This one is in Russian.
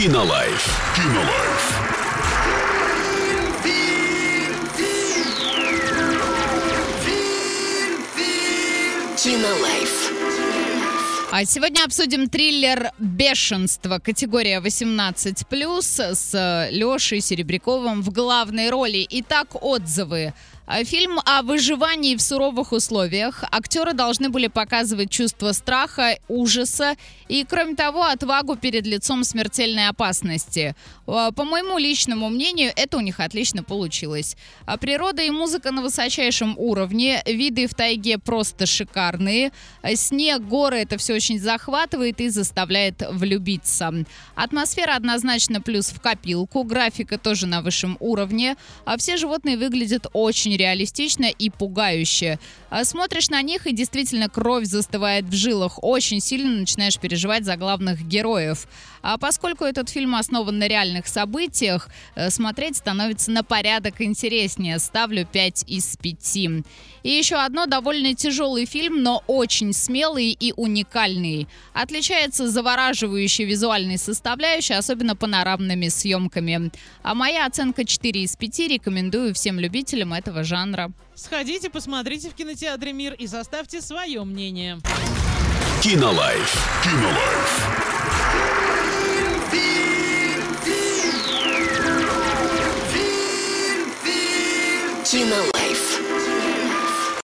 Кинолайф. Кинолайф. Кинолайф. А сегодня обсудим триллер «Бешенство» категория 18+, с Лешей Серебряковым в главной роли. Итак, отзывы. А, Фильм о выживании в суровых условиях. Актеры должны были показывать чувство страха, ужаса и, кроме того, отвагу перед лицом смертельной опасности. А, По моему личному мнению, это у них отлично получилось. А Природа и музыка на высочайшем уровне, виды в тайге просто шикарные. Снег, горы, это все очень захватывает и заставляет влюбиться. Атмосфера однозначно плюс в копилку, графика тоже на высшем уровне, а все животные выглядят очень реалистично и пугающе. А Смотришь на них и действительно кровь застывает в жилах, очень сильно начинаешь переживать за главных героев. А поскольку этот фильм основан на реальных событиях, э, смотреть становится на порядок интереснее. Ставлю 5 из 5. И еще одно довольно тяжелый фильм, но очень смелый и уникальный. Отличается завораживающей визуальной составляющей, особенно панорамными съемками. А моя оценка 4 из 5 рекомендую всем любителям этого жанра жанра. Сходите, посмотрите в кинотеатре «Мир» и составьте свое мнение. Кинолайф. Кинолайф. Кинолайф.